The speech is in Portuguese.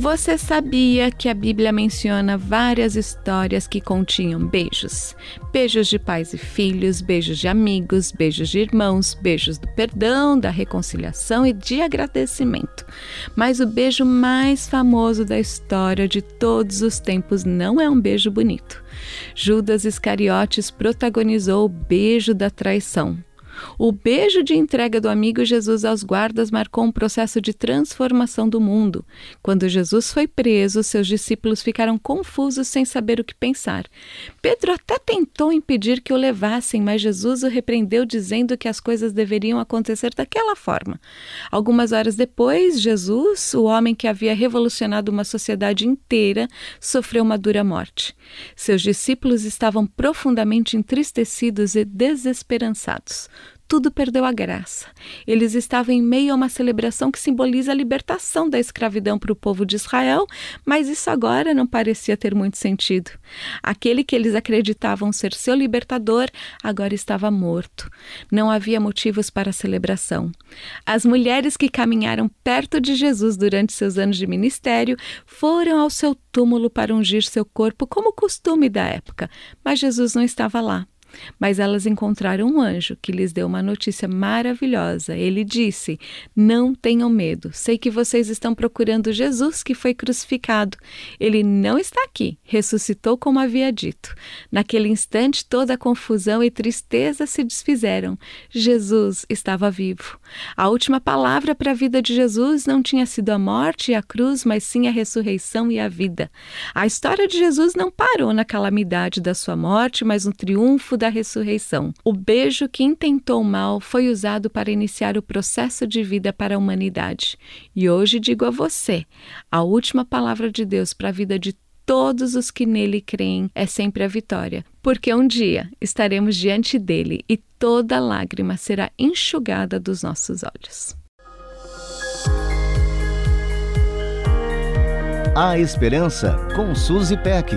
Você sabia que a Bíblia menciona várias histórias que continham beijos? Beijos de pais e filhos, beijos de amigos, beijos de irmãos, beijos do perdão, da reconciliação e de agradecimento. Mas o beijo mais famoso da história de todos os tempos não é um beijo bonito. Judas Iscariotes protagonizou o beijo da traição. O beijo de entrega do amigo Jesus aos guardas marcou um processo de transformação do mundo. Quando Jesus foi preso, seus discípulos ficaram confusos sem saber o que pensar. Pedro até tentou impedir que o levassem, mas Jesus o repreendeu, dizendo que as coisas deveriam acontecer daquela forma. Algumas horas depois, Jesus, o homem que havia revolucionado uma sociedade inteira, sofreu uma dura morte. Seus discípulos estavam profundamente entristecidos e desesperançados tudo perdeu a graça. Eles estavam em meio a uma celebração que simboliza a libertação da escravidão para o povo de Israel, mas isso agora não parecia ter muito sentido. Aquele que eles acreditavam ser seu libertador agora estava morto. Não havia motivos para a celebração. As mulheres que caminharam perto de Jesus durante seus anos de ministério foram ao seu túmulo para ungir seu corpo como costume da época, mas Jesus não estava lá. Mas elas encontraram um anjo que lhes deu uma notícia maravilhosa. Ele disse: Não tenham medo, sei que vocês estão procurando Jesus que foi crucificado. Ele não está aqui, ressuscitou como havia dito. Naquele instante, toda a confusão e tristeza se desfizeram. Jesus estava vivo. A última palavra para a vida de Jesus não tinha sido a morte e a cruz, mas sim a ressurreição e a vida. A história de Jesus não parou na calamidade da sua morte, mas no triunfo da ressurreição. O beijo que intentou mal foi usado para iniciar o processo de vida para a humanidade. E hoje digo a você: a última palavra de Deus para a vida de todos os que nele creem é sempre a vitória, porque um dia estaremos diante dele e toda lágrima será enxugada dos nossos olhos. A Esperança com Suzy Peck.